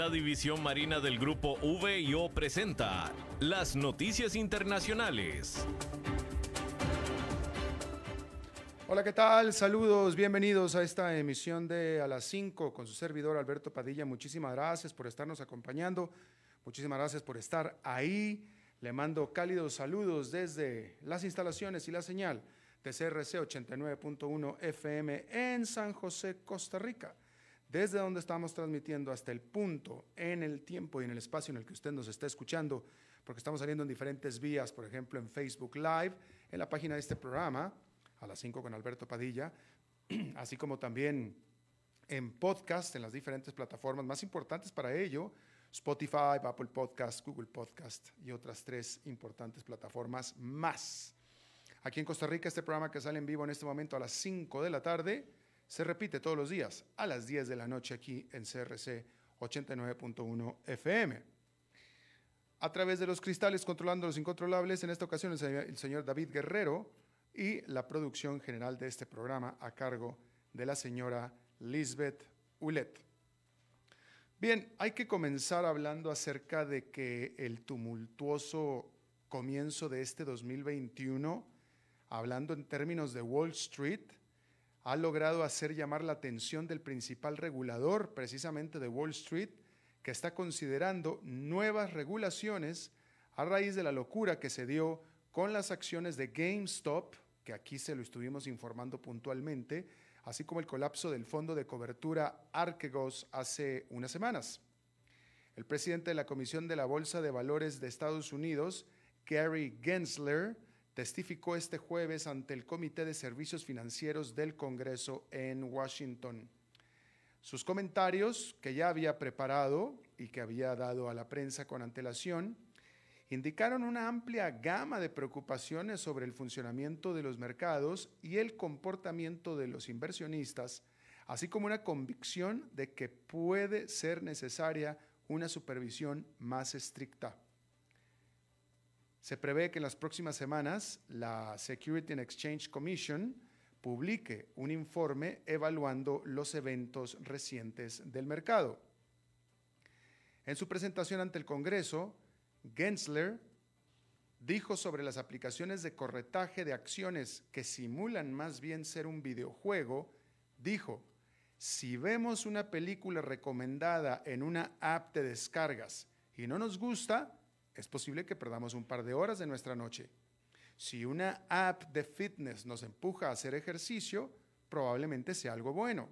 La División Marina del Grupo VIO presenta las noticias internacionales. Hola, ¿qué tal? Saludos, bienvenidos a esta emisión de A las 5 con su servidor Alberto Padilla. Muchísimas gracias por estarnos acompañando, muchísimas gracias por estar ahí. Le mando cálidos saludos desde las instalaciones y la señal de CRC 89.1 FM en San José, Costa Rica desde donde estamos transmitiendo hasta el punto, en el tiempo y en el espacio en el que usted nos está escuchando, porque estamos saliendo en diferentes vías, por ejemplo en Facebook Live, en la página de este programa, a las 5 con Alberto Padilla, así como también en podcast, en las diferentes plataformas más importantes para ello, Spotify, Apple Podcast, Google Podcast y otras tres importantes plataformas más. Aquí en Costa Rica, este programa que sale en vivo en este momento a las 5 de la tarde, se repite todos los días a las 10 de la noche aquí en CRC 89.1 FM. A través de los cristales controlando los incontrolables, en esta ocasión el señor David Guerrero y la producción general de este programa a cargo de la señora Lisbeth Ulet. Bien, hay que comenzar hablando acerca de que el tumultuoso comienzo de este 2021, hablando en términos de Wall Street, ha logrado hacer llamar la atención del principal regulador precisamente de Wall Street, que está considerando nuevas regulaciones a raíz de la locura que se dio con las acciones de GameStop, que aquí se lo estuvimos informando puntualmente, así como el colapso del fondo de cobertura Archegos hace unas semanas. El presidente de la Comisión de la Bolsa de Valores de Estados Unidos, Gary Gensler, testificó este jueves ante el Comité de Servicios Financieros del Congreso en Washington. Sus comentarios, que ya había preparado y que había dado a la prensa con antelación, indicaron una amplia gama de preocupaciones sobre el funcionamiento de los mercados y el comportamiento de los inversionistas, así como una convicción de que puede ser necesaria una supervisión más estricta. Se prevé que en las próximas semanas la Security and Exchange Commission publique un informe evaluando los eventos recientes del mercado. En su presentación ante el Congreso, Gensler dijo sobre las aplicaciones de corretaje de acciones que simulan más bien ser un videojuego, dijo, si vemos una película recomendada en una app de descargas y no nos gusta, es posible que perdamos un par de horas de nuestra noche. Si una app de fitness nos empuja a hacer ejercicio, probablemente sea algo bueno.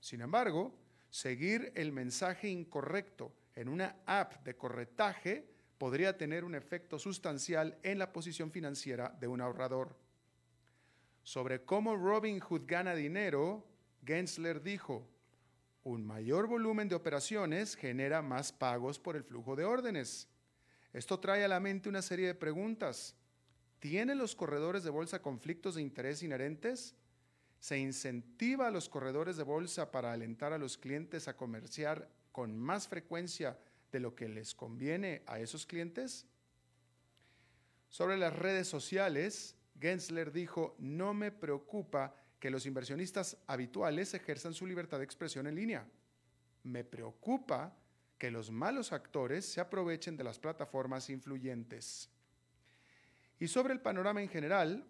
Sin embargo, seguir el mensaje incorrecto en una app de corretaje podría tener un efecto sustancial en la posición financiera de un ahorrador. Sobre cómo Robinhood gana dinero, Gensler dijo, un mayor volumen de operaciones genera más pagos por el flujo de órdenes. Esto trae a la mente una serie de preguntas. ¿Tienen los corredores de bolsa conflictos de interés inherentes? ¿Se incentiva a los corredores de bolsa para alentar a los clientes a comerciar con más frecuencia de lo que les conviene a esos clientes? Sobre las redes sociales, Gensler dijo, no me preocupa que los inversionistas habituales ejerzan su libertad de expresión en línea. Me preocupa que los malos actores se aprovechen de las plataformas influyentes. Y sobre el panorama en general,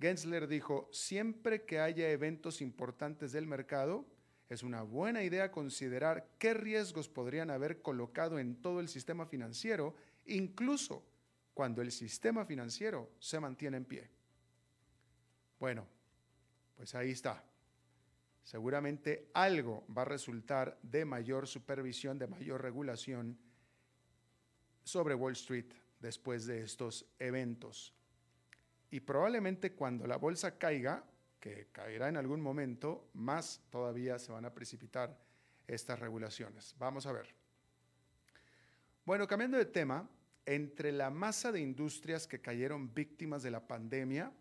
Gensler dijo, siempre que haya eventos importantes del mercado, es una buena idea considerar qué riesgos podrían haber colocado en todo el sistema financiero, incluso cuando el sistema financiero se mantiene en pie. Bueno, pues ahí está. Seguramente algo va a resultar de mayor supervisión, de mayor regulación sobre Wall Street después de estos eventos. Y probablemente cuando la bolsa caiga, que caerá en algún momento, más todavía se van a precipitar estas regulaciones. Vamos a ver. Bueno, cambiando de tema, entre la masa de industrias que cayeron víctimas de la pandemia,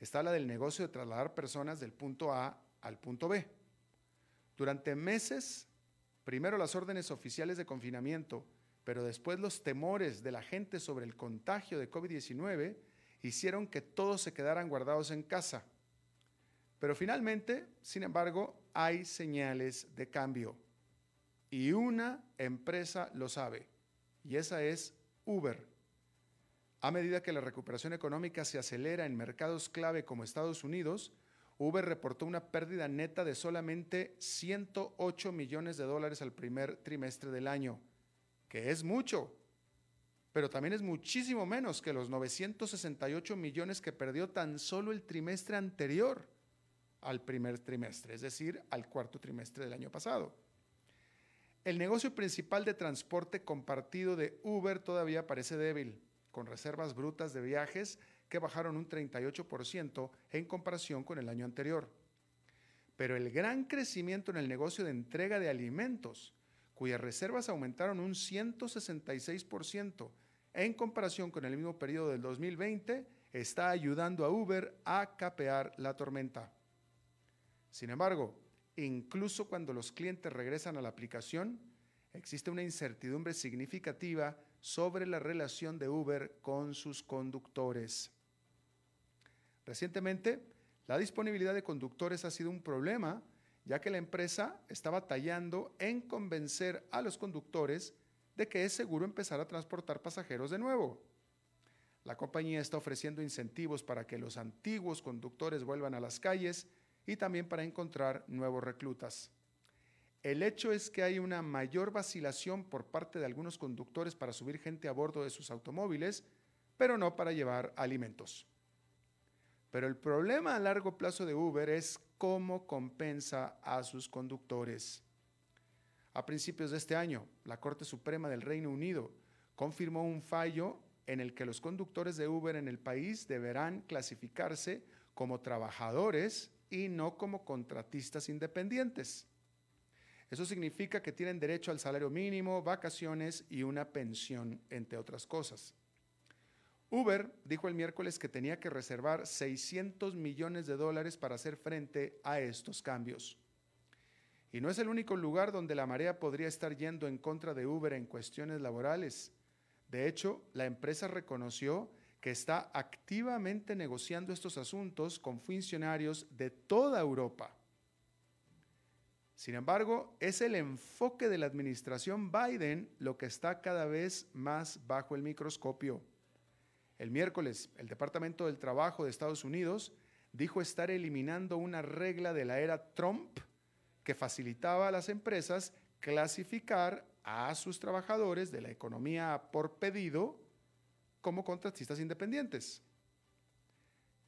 está la del negocio de trasladar personas del punto A al punto B. Durante meses, primero las órdenes oficiales de confinamiento, pero después los temores de la gente sobre el contagio de COVID-19 hicieron que todos se quedaran guardados en casa pero finalmente, sin embargo, hay señales de cambio. Y una empresa lo sabe, y esa es Uber. A medida que la recuperación económica se acelera en mercados clave como Estados Unidos, Uber reportó una pérdida neta de solamente 108 millones de dólares al primer trimestre del año, que es mucho, pero también es muchísimo menos que los 968 millones que perdió tan solo el trimestre anterior al primer trimestre, es decir, al cuarto trimestre del año pasado. El negocio principal de transporte compartido de Uber todavía parece débil, con reservas brutas de viajes que bajaron un 38% en comparación con el año anterior. Pero el gran crecimiento en el negocio de entrega de alimentos, cuyas reservas aumentaron un 166% en comparación con el mismo periodo del 2020, está ayudando a Uber a capear la tormenta. Sin embargo, incluso cuando los clientes regresan a la aplicación, existe una incertidumbre significativa sobre la relación de Uber con sus conductores. Recientemente, la disponibilidad de conductores ha sido un problema, ya que la empresa está batallando en convencer a los conductores de que es seguro empezar a transportar pasajeros de nuevo. La compañía está ofreciendo incentivos para que los antiguos conductores vuelvan a las calles y también para encontrar nuevos reclutas. El hecho es que hay una mayor vacilación por parte de algunos conductores para subir gente a bordo de sus automóviles, pero no para llevar alimentos. Pero el problema a largo plazo de Uber es cómo compensa a sus conductores. A principios de este año, la Corte Suprema del Reino Unido confirmó un fallo en el que los conductores de Uber en el país deberán clasificarse como trabajadores y no como contratistas independientes. Eso significa que tienen derecho al salario mínimo, vacaciones y una pensión, entre otras cosas. Uber dijo el miércoles que tenía que reservar 600 millones de dólares para hacer frente a estos cambios. Y no es el único lugar donde la marea podría estar yendo en contra de Uber en cuestiones laborales. De hecho, la empresa reconoció que está activamente negociando estos asuntos con funcionarios de toda Europa. Sin embargo, es el enfoque de la administración Biden lo que está cada vez más bajo el microscopio. El miércoles, el Departamento del Trabajo de Estados Unidos dijo estar eliminando una regla de la era Trump que facilitaba a las empresas clasificar a sus trabajadores de la economía por pedido como contratistas independientes.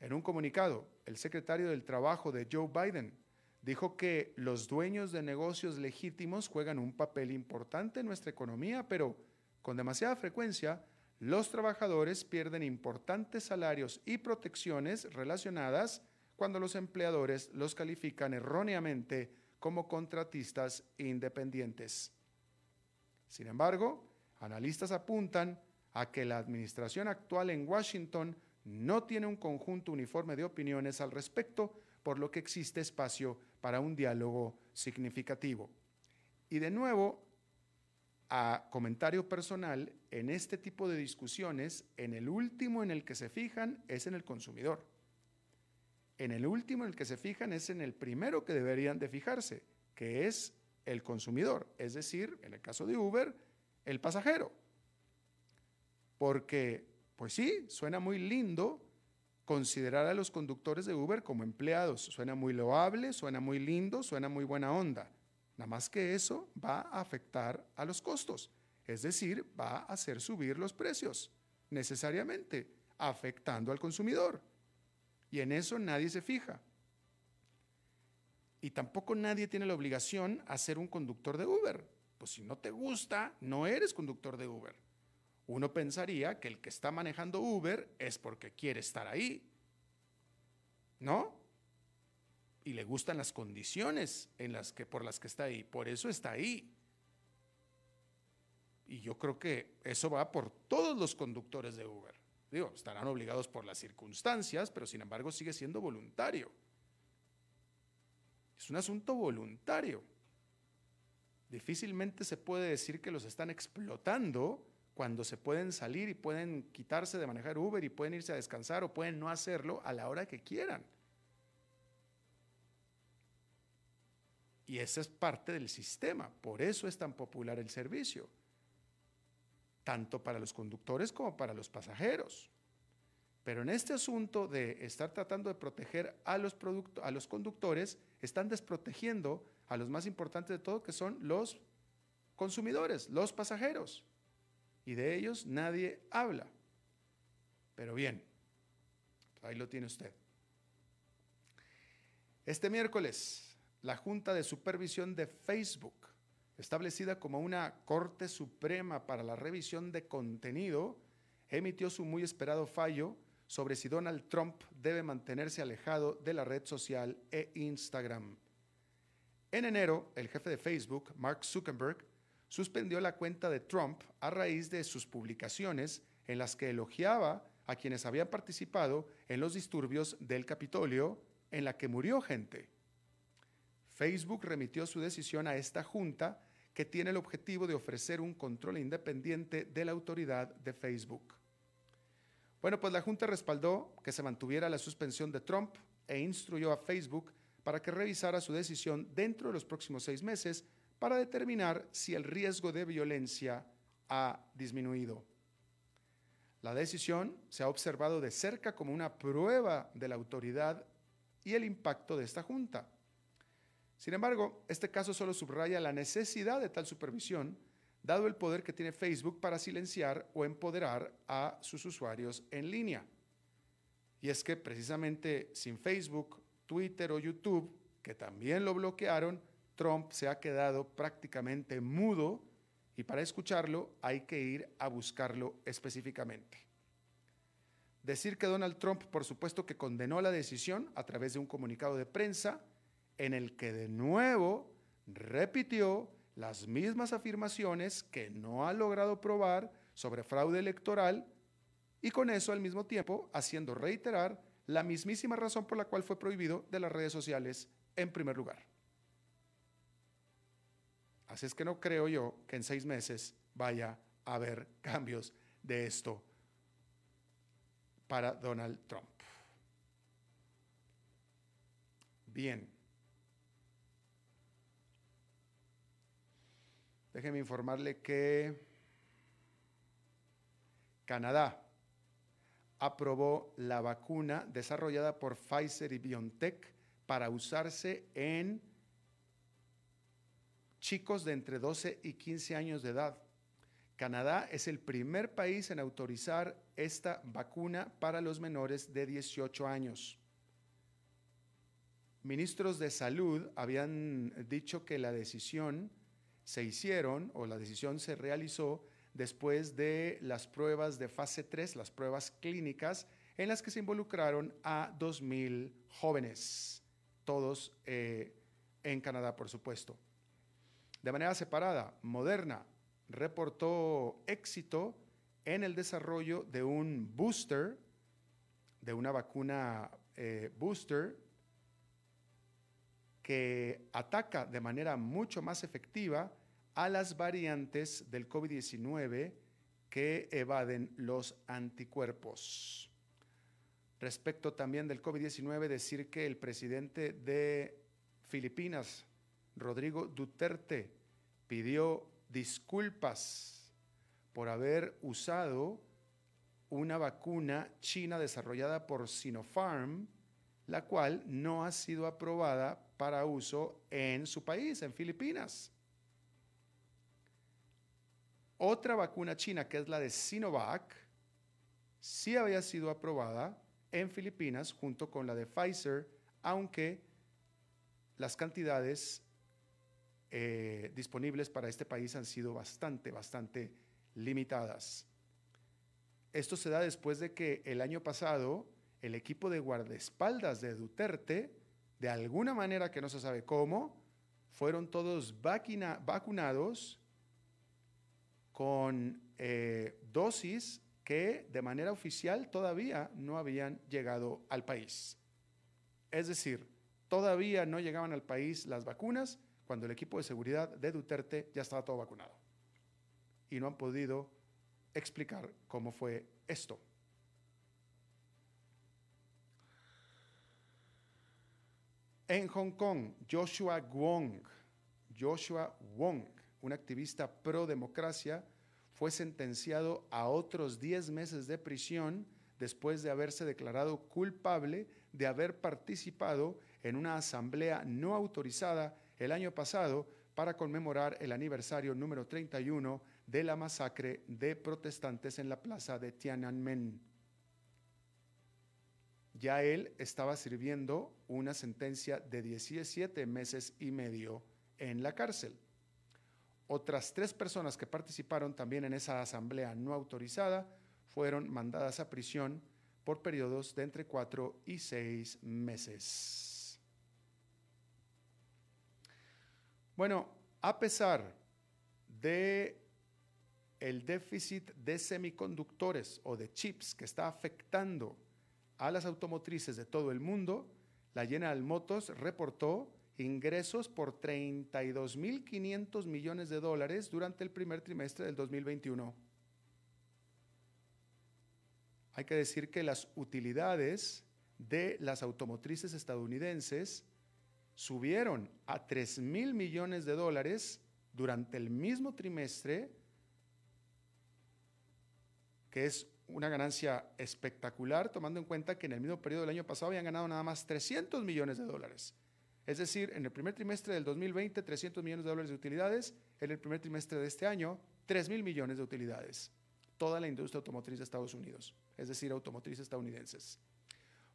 En un comunicado, el secretario del Trabajo de Joe Biden dijo que los dueños de negocios legítimos juegan un papel importante en nuestra economía, pero con demasiada frecuencia los trabajadores pierden importantes salarios y protecciones relacionadas cuando los empleadores los califican erróneamente como contratistas independientes. Sin embargo, analistas apuntan a que la administración actual en Washington no tiene un conjunto uniforme de opiniones al respecto, por lo que existe espacio para un diálogo significativo. Y de nuevo, a comentario personal, en este tipo de discusiones, en el último en el que se fijan es en el consumidor. En el último en el que se fijan es en el primero que deberían de fijarse, que es el consumidor, es decir, en el caso de Uber, el pasajero porque, pues sí, suena muy lindo considerar a los conductores de Uber como empleados. Suena muy loable, suena muy lindo, suena muy buena onda. Nada más que eso va a afectar a los costos. Es decir, va a hacer subir los precios, necesariamente, afectando al consumidor. Y en eso nadie se fija. Y tampoco nadie tiene la obligación a ser un conductor de Uber. Pues si no te gusta, no eres conductor de Uber. Uno pensaría que el que está manejando Uber es porque quiere estar ahí. ¿No? Y le gustan las condiciones en las que, por las que está ahí. Por eso está ahí. Y yo creo que eso va por todos los conductores de Uber. Digo, estarán obligados por las circunstancias, pero sin embargo sigue siendo voluntario. Es un asunto voluntario. Difícilmente se puede decir que los están explotando cuando se pueden salir y pueden quitarse de manejar Uber y pueden irse a descansar o pueden no hacerlo a la hora que quieran. Y esa es parte del sistema, por eso es tan popular el servicio, tanto para los conductores como para los pasajeros. Pero en este asunto de estar tratando de proteger a los, a los conductores, están desprotegiendo a los más importantes de todo, que son los consumidores, los pasajeros. Y de ellos nadie habla. Pero bien, ahí lo tiene usted. Este miércoles, la Junta de Supervisión de Facebook, establecida como una Corte Suprema para la Revisión de Contenido, emitió su muy esperado fallo sobre si Donald Trump debe mantenerse alejado de la red social e Instagram. En enero, el jefe de Facebook, Mark Zuckerberg, suspendió la cuenta de Trump a raíz de sus publicaciones en las que elogiaba a quienes habían participado en los disturbios del Capitolio en la que murió gente. Facebook remitió su decisión a esta junta que tiene el objetivo de ofrecer un control independiente de la autoridad de Facebook. Bueno, pues la Junta respaldó que se mantuviera la suspensión de Trump e instruyó a Facebook para que revisara su decisión dentro de los próximos seis meses para determinar si el riesgo de violencia ha disminuido. La decisión se ha observado de cerca como una prueba de la autoridad y el impacto de esta Junta. Sin embargo, este caso solo subraya la necesidad de tal supervisión dado el poder que tiene Facebook para silenciar o empoderar a sus usuarios en línea. Y es que precisamente sin Facebook, Twitter o YouTube, que también lo bloquearon, Trump se ha quedado prácticamente mudo y para escucharlo hay que ir a buscarlo específicamente. Decir que Donald Trump, por supuesto, que condenó la decisión a través de un comunicado de prensa en el que de nuevo repitió las mismas afirmaciones que no ha logrado probar sobre fraude electoral y con eso al mismo tiempo haciendo reiterar la mismísima razón por la cual fue prohibido de las redes sociales en primer lugar. Así es que no creo yo que en seis meses vaya a haber cambios de esto para Donald Trump. Bien. Déjeme informarle que Canadá aprobó la vacuna desarrollada por Pfizer y BioNTech para usarse en chicos de entre 12 y 15 años de edad. Canadá es el primer país en autorizar esta vacuna para los menores de 18 años. Ministros de salud habían dicho que la decisión se hicieron o la decisión se realizó después de las pruebas de fase 3, las pruebas clínicas, en las que se involucraron a 2.000 jóvenes, todos eh, en Canadá, por supuesto. De manera separada, Moderna reportó éxito en el desarrollo de un booster, de una vacuna eh, booster, que ataca de manera mucho más efectiva a las variantes del COVID-19 que evaden los anticuerpos. Respecto también del COVID-19, decir que el presidente de Filipinas, Rodrigo Duterte, pidió disculpas por haber usado una vacuna china desarrollada por Sinopharm, la cual no ha sido aprobada para uso en su país, en Filipinas. Otra vacuna china, que es la de Sinovac, sí había sido aprobada en Filipinas junto con la de Pfizer, aunque las cantidades eh, disponibles para este país han sido bastante, bastante limitadas. Esto se da después de que el año pasado el equipo de guardaespaldas de Duterte, de alguna manera que no se sabe cómo, fueron todos vacunados con eh, dosis que de manera oficial todavía no habían llegado al país. Es decir, todavía no llegaban al país las vacunas cuando el equipo de seguridad de Duterte ya estaba todo vacunado. Y no han podido explicar cómo fue esto. En Hong Kong, Joshua Wong, Joshua Wong, un activista pro democracia, fue sentenciado a otros 10 meses de prisión después de haberse declarado culpable de haber participado en una asamblea no autorizada el año pasado para conmemorar el aniversario número 31 de la masacre de protestantes en la plaza de Tiananmen. Ya él estaba sirviendo una sentencia de 17 meses y medio en la cárcel. Otras tres personas que participaron también en esa asamblea no autorizada fueron mandadas a prisión por periodos de entre cuatro y seis meses. Bueno, a pesar de el déficit de semiconductores o de chips que está afectando a las automotrices de todo el mundo, la General Motors reportó ingresos por 32.500 millones de dólares durante el primer trimestre del 2021. Hay que decir que las utilidades de las automotrices estadounidenses subieron a 3 mil millones de dólares durante el mismo trimestre, que es una ganancia espectacular, tomando en cuenta que en el mismo periodo del año pasado habían ganado nada más 300 millones de dólares. Es decir, en el primer trimestre del 2020, 300 millones de dólares de utilidades, en el primer trimestre de este año, 3 mil millones de utilidades. Toda la industria automotriz de Estados Unidos, es decir, automotrices estadounidenses.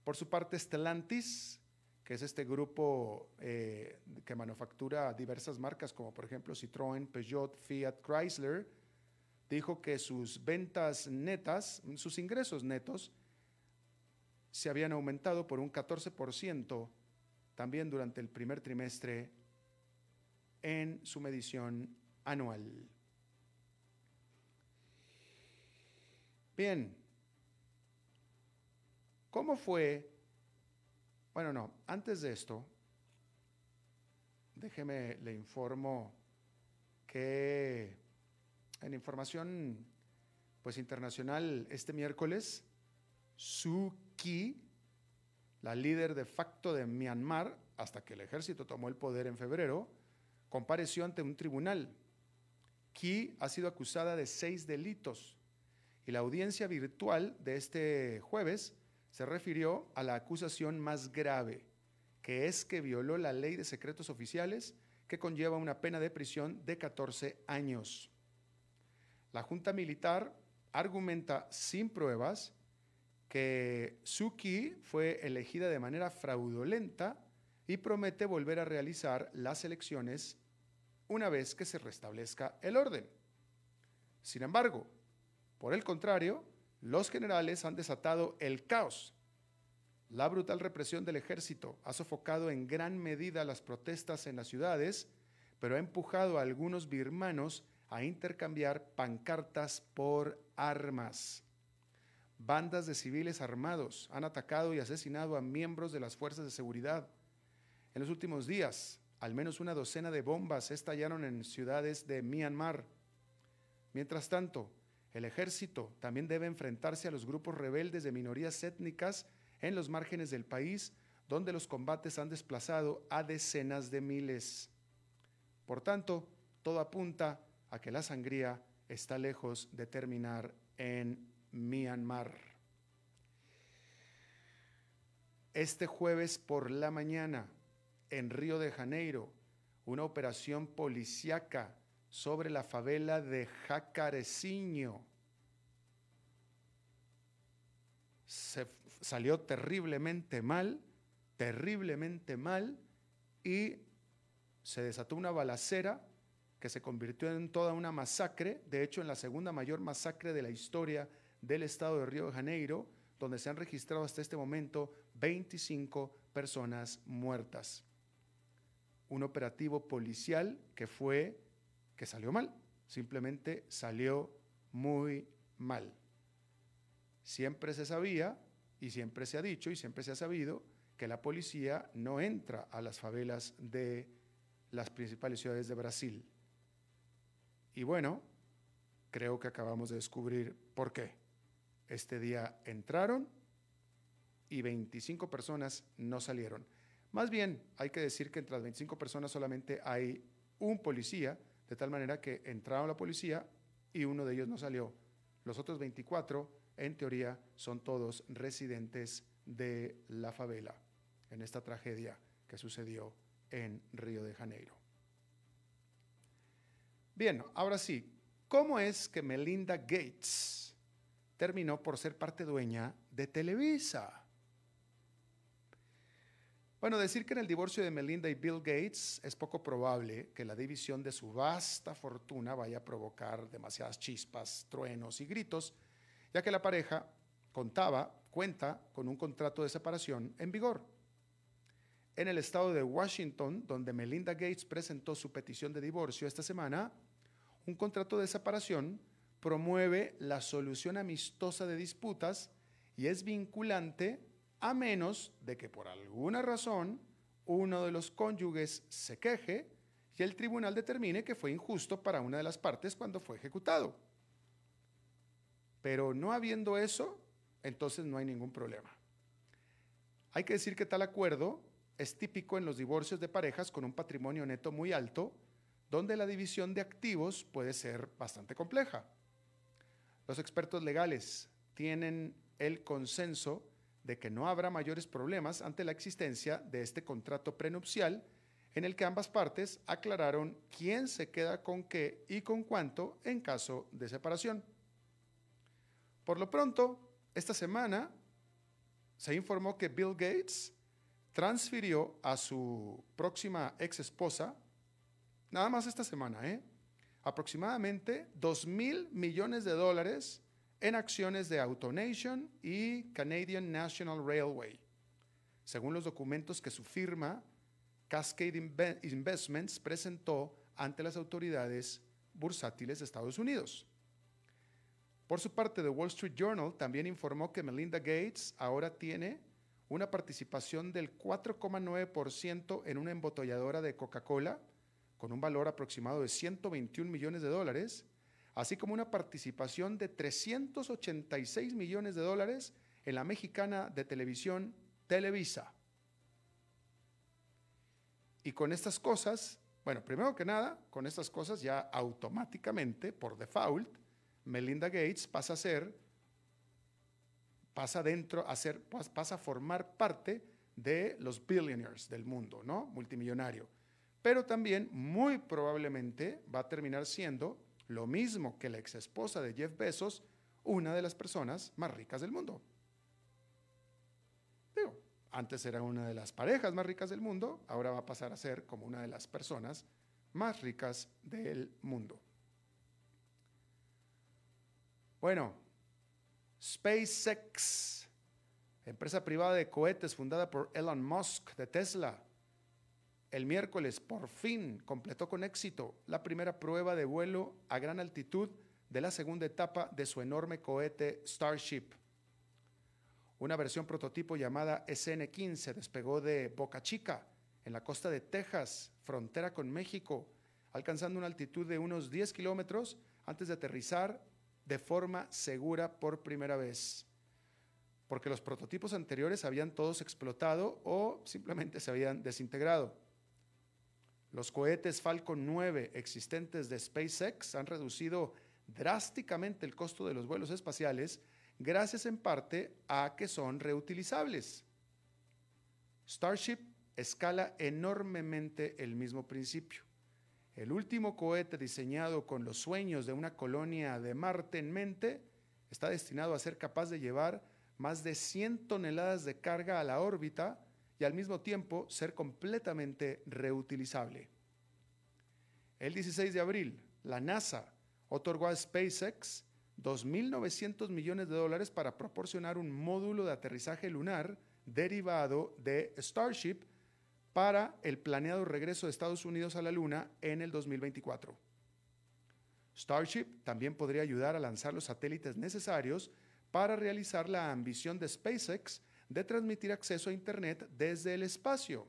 Por su parte, Stellantis, que es este grupo eh, que manufactura diversas marcas como por ejemplo Citroën, Peugeot, Fiat, Chrysler, dijo que sus ventas netas, sus ingresos netos, se habían aumentado por un 14% también durante el primer trimestre en su medición anual. Bien, ¿cómo fue? Bueno, no, antes de esto, déjeme, le informo que en información pues internacional este miércoles, Suu Kyi, la líder de facto de Myanmar, hasta que el ejército tomó el poder en febrero, compareció ante un tribunal. Kyi ha sido acusada de seis delitos y la audiencia virtual de este jueves se refirió a la acusación más grave, que es que violó la ley de secretos oficiales que conlleva una pena de prisión de 14 años. La Junta Militar argumenta sin pruebas que Suki fue elegida de manera fraudulenta y promete volver a realizar las elecciones una vez que se restablezca el orden. Sin embargo, por el contrario, los generales han desatado el caos. La brutal represión del ejército ha sofocado en gran medida las protestas en las ciudades, pero ha empujado a algunos birmanos a intercambiar pancartas por armas. Bandas de civiles armados han atacado y asesinado a miembros de las fuerzas de seguridad. En los últimos días, al menos una docena de bombas estallaron en ciudades de Myanmar. Mientras tanto, el ejército también debe enfrentarse a los grupos rebeldes de minorías étnicas en los márgenes del país, donde los combates han desplazado a decenas de miles. Por tanto, todo apunta a que la sangría está lejos de terminar en Myanmar. Este jueves por la mañana, en Río de Janeiro, una operación policíaca sobre la favela de Jacareciño. Se salió terriblemente mal, terriblemente mal, y se desató una balacera que se convirtió en toda una masacre, de hecho en la segunda mayor masacre de la historia del estado de Río de Janeiro, donde se han registrado hasta este momento 25 personas muertas. Un operativo policial que fue, que salió mal, simplemente salió muy mal. Siempre se sabía y siempre se ha dicho y siempre se ha sabido que la policía no entra a las favelas de las principales ciudades de Brasil. Y bueno, creo que acabamos de descubrir por qué. Este día entraron y 25 personas no salieron. Más bien, hay que decir que entre las 25 personas solamente hay un policía, de tal manera que entraron la policía y uno de ellos no salió. Los otros 24, en teoría, son todos residentes de la favela en esta tragedia que sucedió en Río de Janeiro. Bien, ahora sí, ¿cómo es que Melinda Gates terminó por ser parte dueña de Televisa? Bueno, decir que en el divorcio de Melinda y Bill Gates es poco probable que la división de su vasta fortuna vaya a provocar demasiadas chispas, truenos y gritos, ya que la pareja contaba, cuenta con un contrato de separación en vigor. En el estado de Washington, donde Melinda Gates presentó su petición de divorcio esta semana, un contrato de separación promueve la solución amistosa de disputas y es vinculante a menos de que por alguna razón uno de los cónyuges se queje y el tribunal determine que fue injusto para una de las partes cuando fue ejecutado. Pero no habiendo eso, entonces no hay ningún problema. Hay que decir que tal acuerdo es típico en los divorcios de parejas con un patrimonio neto muy alto donde la división de activos puede ser bastante compleja. Los expertos legales tienen el consenso de que no habrá mayores problemas ante la existencia de este contrato prenupcial en el que ambas partes aclararon quién se queda con qué y con cuánto en caso de separación. Por lo pronto, esta semana se informó que Bill Gates transfirió a su próxima ex esposa, nada más esta semana, ¿eh? aproximadamente 2 mil millones de dólares en acciones de AutoNation y Canadian National Railway, según los documentos que su firma Cascade Investments presentó ante las autoridades bursátiles de Estados Unidos. Por su parte, The Wall Street Journal también informó que Melinda Gates ahora tiene una participación del 4,9% en una embotelladora de Coca-Cola con un valor aproximado de 121 millones de dólares, así como una participación de 386 millones de dólares en la mexicana de televisión Televisa. Y con estas cosas, bueno, primero que nada, con estas cosas ya automáticamente, por default, Melinda Gates pasa a ser, pasa dentro a ser, pasa a formar parte de los billionaires del mundo, ¿no? Multimillonario pero también muy probablemente va a terminar siendo lo mismo que la ex esposa de Jeff Bezos, una de las personas más ricas del mundo. Digo, antes era una de las parejas más ricas del mundo, ahora va a pasar a ser como una de las personas más ricas del mundo. Bueno, SpaceX, empresa privada de cohetes fundada por Elon Musk de Tesla, el miércoles por fin completó con éxito la primera prueba de vuelo a gran altitud de la segunda etapa de su enorme cohete Starship. Una versión prototipo llamada SN-15 despegó de Boca Chica, en la costa de Texas, frontera con México, alcanzando una altitud de unos 10 kilómetros antes de aterrizar de forma segura por primera vez. Porque los prototipos anteriores habían todos explotado o simplemente se habían desintegrado. Los cohetes Falcon 9 existentes de SpaceX han reducido drásticamente el costo de los vuelos espaciales gracias en parte a que son reutilizables. Starship escala enormemente el mismo principio. El último cohete diseñado con los sueños de una colonia de Marte en mente está destinado a ser capaz de llevar más de 100 toneladas de carga a la órbita y al mismo tiempo ser completamente reutilizable. El 16 de abril, la NASA otorgó a SpaceX 2.900 millones de dólares para proporcionar un módulo de aterrizaje lunar derivado de Starship para el planeado regreso de Estados Unidos a la Luna en el 2024. Starship también podría ayudar a lanzar los satélites necesarios para realizar la ambición de SpaceX de transmitir acceso a Internet desde el espacio.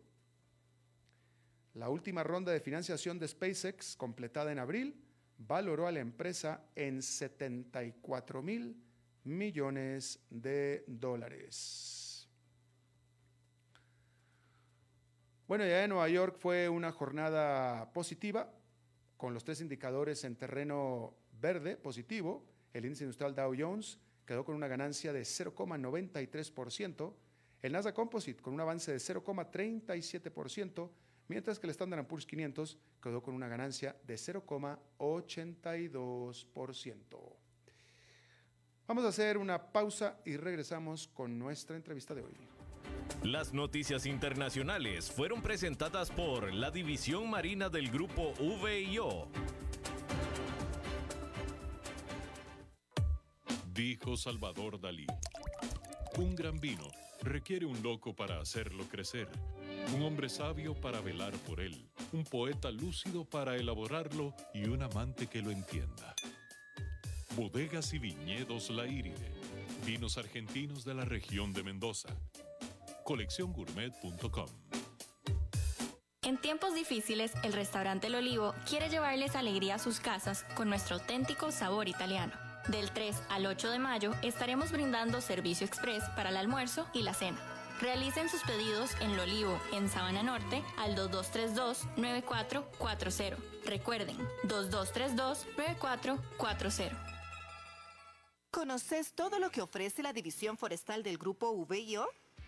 La última ronda de financiación de SpaceX, completada en abril, valoró a la empresa en 74 mil millones de dólares. Bueno, ya en Nueva York fue una jornada positiva, con los tres indicadores en terreno verde positivo. El índice industrial Dow Jones quedó con una ganancia de 0,93%, el Nasdaq Composite con un avance de 0,37%, mientras que el Standard Poor's 500 quedó con una ganancia de 0,82%. Vamos a hacer una pausa y regresamos con nuestra entrevista de hoy. Las noticias internacionales fueron presentadas por la División Marina del Grupo VIO. Dijo Salvador Dalí. Un gran vino requiere un loco para hacerlo crecer, un hombre sabio para velar por él, un poeta lúcido para elaborarlo y un amante que lo entienda. Bodegas y viñedos La Iride, vinos argentinos de la región de Mendoza colecciongourmet.com. En tiempos difíciles, el restaurante El Olivo quiere llevarles alegría a sus casas con nuestro auténtico sabor italiano. Del 3 al 8 de mayo estaremos brindando servicio express para el almuerzo y la cena. Realicen sus pedidos en El Olivo, en Sabana Norte, al 2232-9440. Recuerden, 2232-9440. ¿Conoces todo lo que ofrece la División Forestal del Grupo VIO?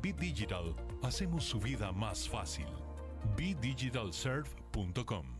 BitDigital hacemos su vida más fácil. BitDigitalServe.com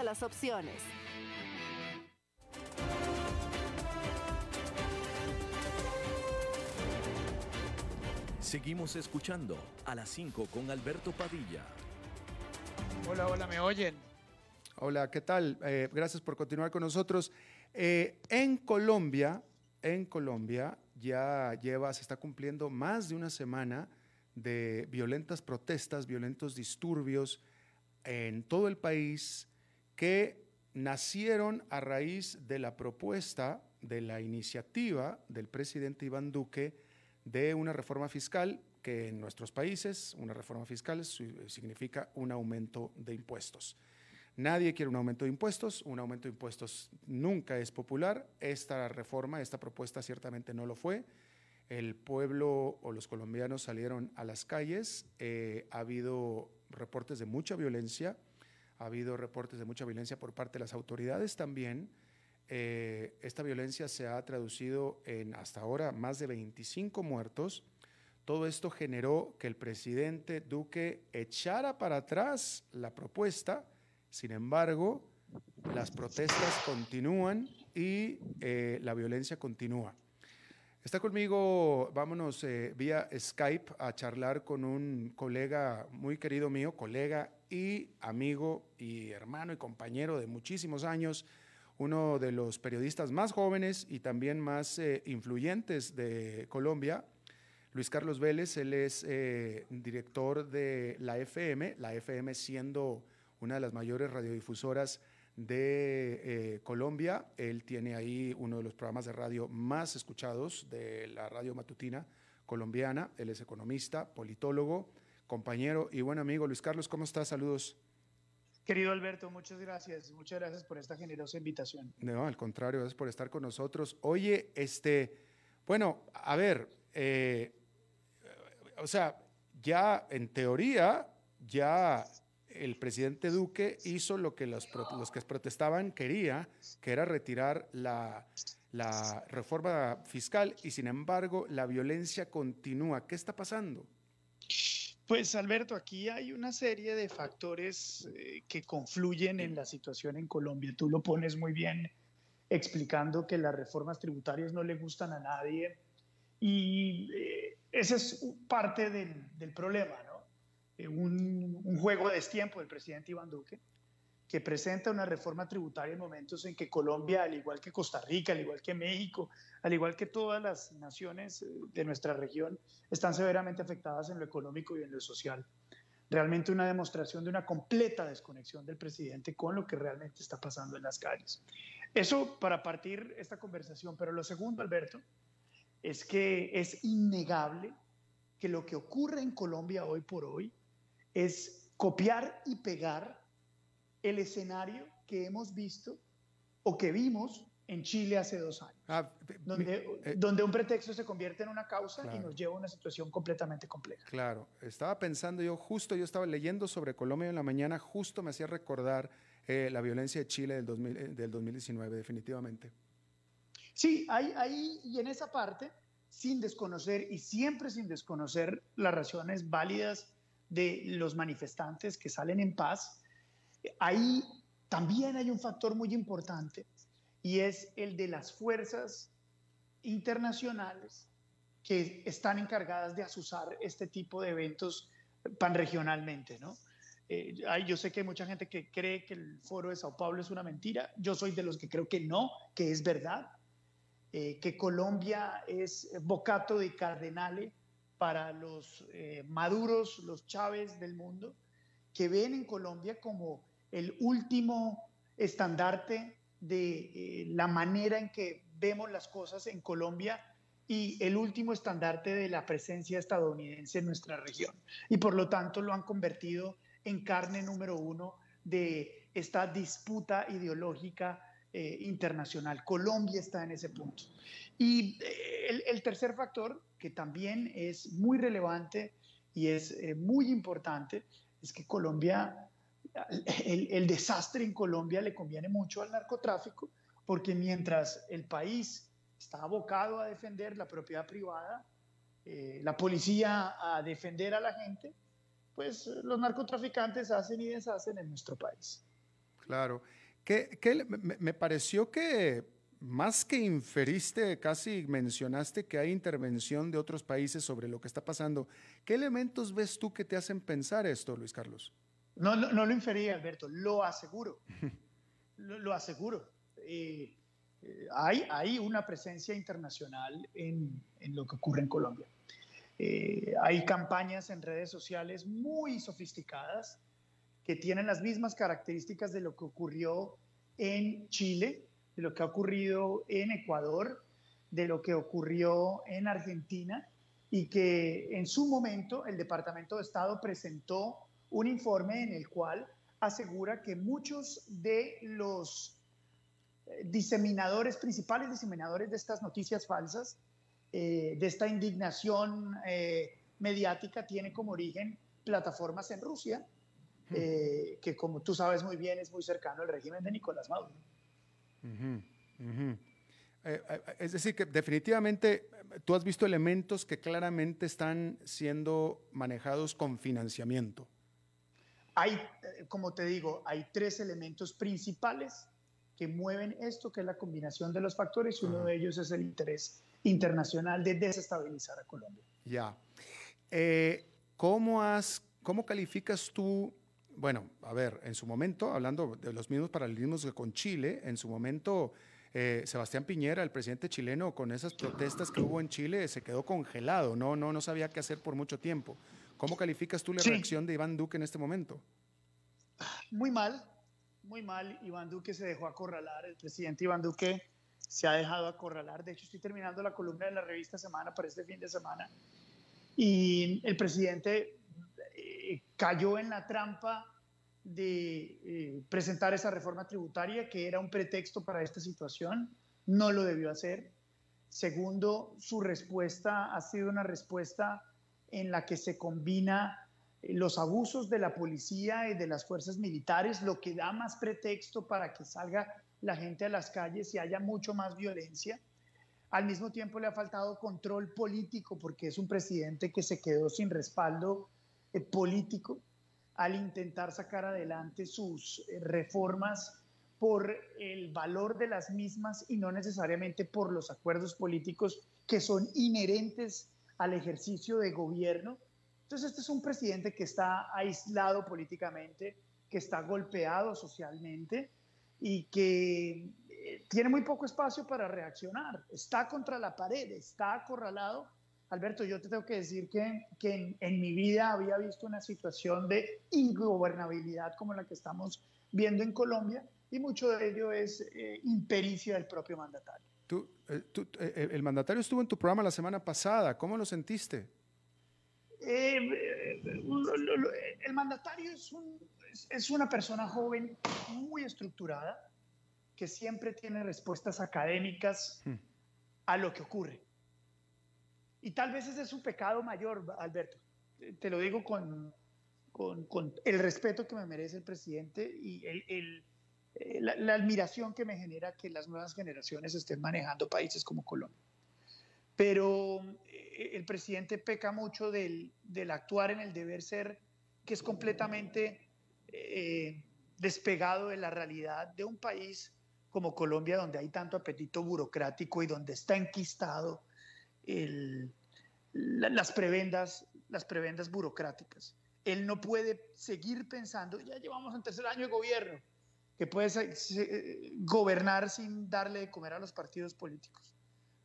las opciones. Seguimos escuchando a las 5 con Alberto Padilla. Hola, hola, ¿me oyen? Hola, ¿qué tal? Eh, gracias por continuar con nosotros. Eh, en Colombia, en Colombia ya lleva, se está cumpliendo más de una semana de violentas protestas, violentos disturbios en todo el país que nacieron a raíz de la propuesta, de la iniciativa del presidente Iván Duque de una reforma fiscal que en nuestros países, una reforma fiscal significa un aumento de impuestos. Nadie quiere un aumento de impuestos, un aumento de impuestos nunca es popular, esta reforma, esta propuesta ciertamente no lo fue. el pueblo o los colombianos salieron a las calles. Eh, ha habido reportes de mucha violencia, ha habido reportes de mucha violencia por parte de las autoridades también. Eh, esta violencia se ha traducido en hasta ahora más de 25 muertos. Todo esto generó que el presidente Duque echara para atrás la propuesta. Sin embargo, las protestas continúan y eh, la violencia continúa. Está conmigo, vámonos eh, vía Skype a charlar con un colega muy querido mío, colega y amigo y hermano y compañero de muchísimos años, uno de los periodistas más jóvenes y también más eh, influyentes de Colombia, Luis Carlos Vélez. Él es eh, director de la FM, la FM siendo una de las mayores radiodifusoras de eh, Colombia. Él tiene ahí uno de los programas de radio más escuchados de la radio matutina colombiana. Él es economista, politólogo, compañero y buen amigo. Luis Carlos, ¿cómo estás? Saludos. Querido Alberto, muchas gracias. Muchas gracias por esta generosa invitación. No, al contrario, gracias por estar con nosotros. Oye, este, bueno, a ver, eh, o sea, ya en teoría, ya el presidente Duque hizo lo que los, los que protestaban quería, que era retirar la, la, reforma fiscal y sin embargo la violencia continúa. ¿Qué está pasando? Pues Alberto, aquí hay una serie de factores eh, que confluyen en la situación en Colombia. Tú lo pones muy bien explicando que las reformas tributarias no le gustan a nadie y eh, ese es parte del, del problema, ¿no? Eh, un, juego de destiempo del presidente Iván Duque, que presenta una reforma tributaria en momentos en que Colombia, al igual que Costa Rica, al igual que México, al igual que todas las naciones eh, de nuestra región, están severamente afectadas en lo económico y en lo social. Realmente una demostración de una completa desconexión del presidente con lo que realmente está pasando en las calles. Eso para partir esta conversación. Pero lo segundo, Alberto, es que es innegable que lo que ocurre en Colombia hoy por hoy es copiar y pegar el escenario que hemos visto o que vimos en Chile hace dos años, ah, eh, donde, un pretexto se convierte en una causa y nos lleva a una situación completamente compleja. Claro, estaba pensando yo, justo yo estaba leyendo sobre Colombia en la mañana, justo me hacía recordar eh, la violencia de Chile del, 2000, eh, del 2019, definitivamente. Sí, ahí, ahí y en esa parte, sin desconocer y siempre sin desconocer las razones válidas de los manifestantes que salen en paz, ahí también hay un factor muy importante y es el de las fuerzas internacionales que están encargadas de asusar este tipo de eventos panregionalmente, ¿no? Eh, yo sé que hay mucha gente que cree que el foro de Sao Paulo es una mentira. Yo soy de los que creo que no, que es verdad. Eh, que Colombia es bocato de cardenale para los eh, maduros, los Chávez del mundo, que ven en Colombia como el último estandarte de eh, la manera en que vemos las cosas en Colombia y el último estandarte de la presencia estadounidense en nuestra región. Y por lo tanto lo han convertido en carne número uno de esta disputa ideológica eh, internacional. Colombia está en ese punto. Y el tercer factor que también es muy relevante y es eh, muy importante, es que Colombia, el, desastre en Colombia le conviene mucho al narcotráfico, porque mientras el país está abocado a defender la propiedad privada, eh, la policía a defender a la gente, pues los narcotraficantes hacen y deshacen en nuestro país. Claro. que me pareció que más que inferiste, casi mencionaste que hay intervención de otros países sobre lo que está pasando. ¿Qué elementos ves tú que te hacen pensar esto, Luis Carlos? No, no, lo inferí, Alberto, lo aseguro. lo, aseguro. Eh, eh, hay, hay, una presencia internacional en, en, lo que ocurre en Colombia. Eh, hay campañas en redes sociales muy sofisticadas que tienen las mismas características de lo que ocurrió en Chile de lo que ha ocurrido en Ecuador, de lo que ocurrió en Argentina y que en su momento el Departamento de Estado presentó un informe en el cual asegura que muchos de los eh, diseminadores, principales diseminadores de estas noticias falsas, de esta indignación mediática tiene como origen plataformas en Rusia, hmm. que como tú sabes muy bien es muy cercano al régimen de Nicolás Maduro. Es decir, que definitivamente tú has visto elementos que claramente están siendo manejados con financiamiento. Hay, eh, como te digo, hay tres elementos principales que mueven esto, que es la combinación de los factores, y uno de ellos es el interés internacional de desestabilizar a Colombia. Ya. Eh, ¿cómo, has, ¿Cómo calificas tú? Bueno, a ver, en su momento, hablando de los mismos paralelismos que con Chile, en su momento eh, Sebastián Piñera, el presidente chileno, con esas protestas que hubo en Chile, se quedó congelado, no, no, no sabía qué hacer por mucho tiempo. ¿Cómo calificas tú la reacción de Iván Duque en este momento? Muy mal, muy mal. Iván Duque se dejó acorralar, el presidente Iván Duque se ha dejado acorralar. De hecho, estoy terminando la columna de la revista Semana para este fin de semana. Y el presidente cayó en la trampa de eh, presentar esa reforma tributaria, que era un pretexto para esta situación, no lo debió hacer. Segundo, su respuesta ha sido una respuesta en la que se combina eh, los abusos de la policía y de las fuerzas militares, lo que da más pretexto para que salga la gente a las calles y haya mucho más violencia. Al mismo tiempo le ha faltado control político porque es un presidente que se quedó sin respaldo político al intentar sacar adelante sus eh, reformas por el valor de las mismas y no necesariamente por los acuerdos políticos que son inherentes al ejercicio de gobierno. Entonces, este es un presidente que está aislado políticamente, que está golpeado socialmente y que eh, tiene muy poco espacio para reaccionar. Está contra la pared, está acorralado Alberto, yo te tengo que decir que, que en, mi vida había visto una situación de ingobernabilidad como la que estamos viendo en Colombia y mucho de ello es eh, impericia del propio mandatario. Tú, eh, eh, el mandatario estuvo en tu programa la semana pasada, ¿cómo lo sentiste? el mandatario es, es una persona joven muy estructurada que siempre tiene respuestas académicas hmm. a lo que ocurre y tal vez ese es un pecado mayor, Alberto. Te lo digo con, con, el respeto que me merece el presidente y el, eh, la, admiración que me genera que las nuevas generaciones estén manejando países como Colombia. Pero eh, el presidente peca mucho del, del, actuar en el deber ser, que es completamente eh, despegado de la realidad de un país como Colombia, donde hay tanto apetito burocrático y donde está enquistado las, prebendas, las prebendas burocráticas. Él no puede seguir pensando, ya llevamos en tercer año de gobierno, que puede gobernar sin darle de comer a los partidos políticos.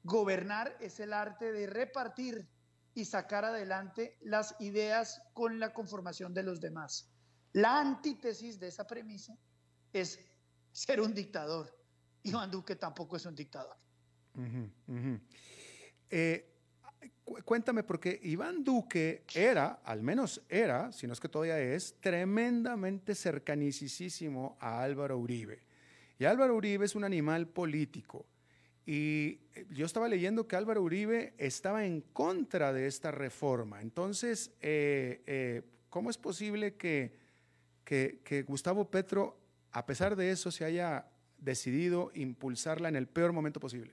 Gobernar es el arte de repartir y sacar adelante las ideas con la conformación de los demás. La antítesis de esa premisa es ser un dictador. Iván Duque tampoco es un dictador. Eh, cuéntame, porque Iván Duque era, al menos era, si no es que todavía es, tremendamente cercanicísimo a Álvaro Uribe. Y Álvaro Uribe es un animal político. Y yo estaba leyendo que Álvaro Uribe estaba en contra de esta reforma. Entonces, eh, eh, ¿cómo es posible que Gustavo Petro, a pesar de eso, se haya decidido impulsarla en el peor momento posible?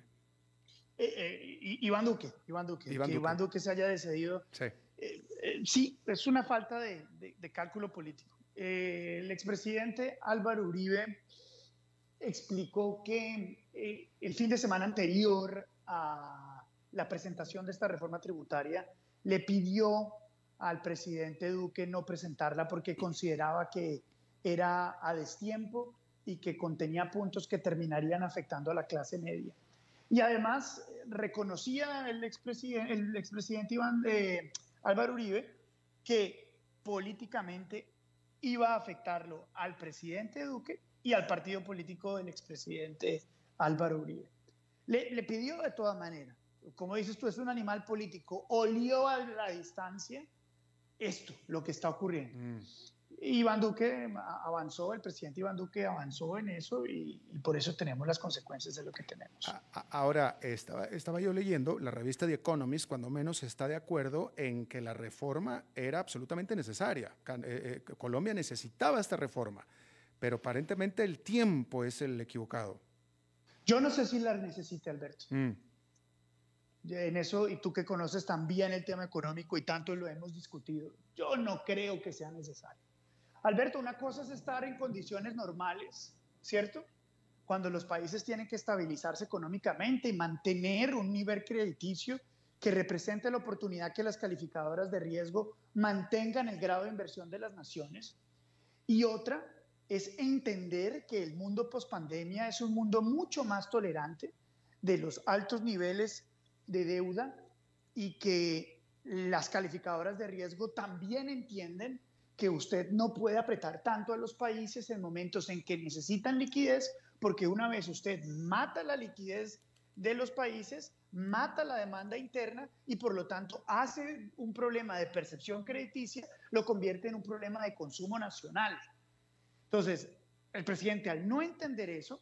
Eh, eh, Iván Duque, Iván Duque, que Iván Duque se haya decidido. Sí, eh, sí es una falta de, cálculo político. el expresidente Álvaro Uribe explicó que el fin de semana anterior a la presentación de esta reforma tributaria le pidió al presidente Duque no presentarla porque consideraba que era a destiempo y que contenía puntos que terminarían afectando a la clase media. Y además eh, reconocía el expresidente, el expresidente Iván eh, Álvaro Uribe que políticamente iba a afectarlo al presidente Duque y al partido político del expresidente Álvaro Uribe. Le, pidió de todas maneras, como dices tú, es un animal político, olió a la distancia esto, lo que está ocurriendo. Mm. Iván Duque avanzó, el presidente Iván Duque avanzó en eso y, por eso tenemos las consecuencias de lo que tenemos. Ahora, estaba, estaba yo leyendo, la revista The Economist, cuando menos está de acuerdo en que la reforma era absolutamente necesaria. Eh, eh, Colombia necesitaba esta reforma, pero aparentemente el tiempo es el equivocado. Yo no sé si la necesite, Alberto. Mm. En eso, y tú que conoces también el tema económico y tanto lo hemos discutido, yo no creo que sea necesario. Alberto, una cosa es estar en condiciones normales, ¿cierto? Cuando los países tienen que estabilizarse económicamente y mantener un nivel crediticio que represente la oportunidad que las calificadoras de riesgo mantengan el grado de inversión de las naciones. Y otra es entender que el mundo pospandemia es un mundo mucho más tolerante de los altos niveles de deuda y que las calificadoras de riesgo también entienden que usted no puede apretar tanto a los países en momentos en que necesitan liquidez, porque una vez usted mata la liquidez de los países, mata la demanda interna y por lo tanto hace un problema de percepción crediticia, lo convierte en un problema de consumo nacional. Entonces, el presidente al no entender eso,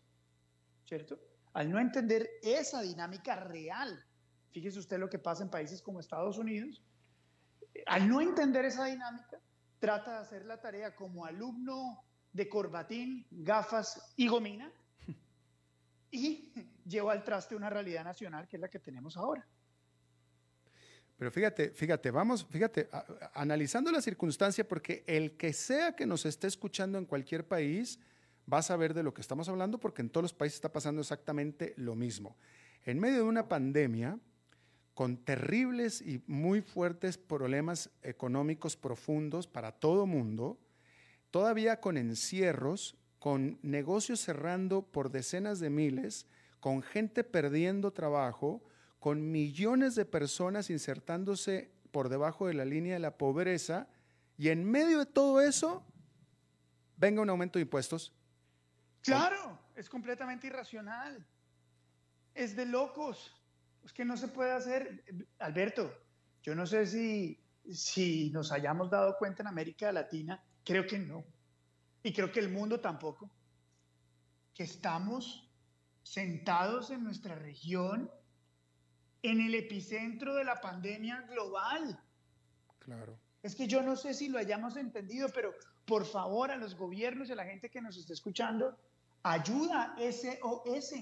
¿cierto? Al no entender esa dinámica real, fíjese usted lo que pasa en países como Estados Unidos, al no entender esa dinámica, trata de hacer la tarea como alumno de corbatín, gafas y gomina y lleva al traste una realidad nacional que es la que tenemos ahora. Pero fíjate, fíjate, vamos, fíjate, analizando la circunstancia, porque el que sea que nos esté escuchando en cualquier país va a saber de lo que estamos hablando, porque en todos los países está pasando exactamente lo mismo. En medio de una pandemia, con terribles y muy fuertes problemas económicos profundos para todo mundo, todavía con encierros, con negocios cerrando por decenas de miles, con gente perdiendo trabajo, con millones de personas insertándose por debajo de la línea de la pobreza, y en medio de todo eso, venga un aumento de impuestos. Claro, es completamente irracional. Es de locos. Es que no se puede hacer. Alberto, yo no sé si, si nos hayamos dado cuenta en América Latina, creo que no. Y creo que el mundo tampoco. Que estamos sentados en nuestra región en el epicentro de la pandemia global. Claro. Es que yo no sé si lo hayamos entendido, pero por favor a los gobiernos y a la gente que nos está escuchando, ayuda SOS.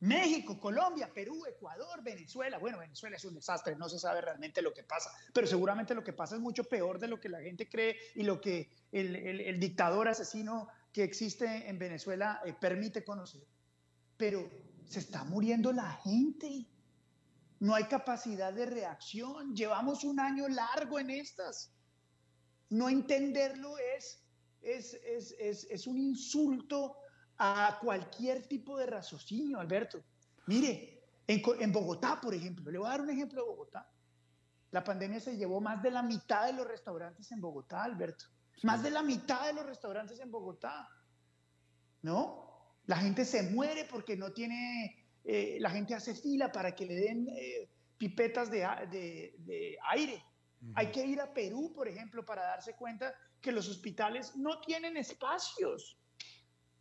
México, Colombia, Perú, Ecuador, Venezuela. Bueno, Venezuela es un desastre, no se sabe realmente lo que pasa, pero seguramente lo que pasa es mucho peor de lo que la gente cree y lo que el, dictador asesino que existe en Venezuela eh, permite conocer. Pero se está muriendo la gente. No hay capacidad de reacción. Llevamos un año largo en estas. No entenderlo es, es, es, es un insulto a cualquier tipo de raciocinio, Alberto. Mire, en, Bogotá, por ejemplo, le voy a dar un ejemplo de Bogotá. La pandemia se llevó más de la mitad de los restaurantes en Bogotá, Alberto. Más de la mitad de los restaurantes en Bogotá. ¿No? La gente se muere porque no tiene, eh, la gente hace fila para que le den eh, pipetas de, aire. Hay que ir a Perú, por ejemplo, para darse cuenta que los hospitales no tienen espacios.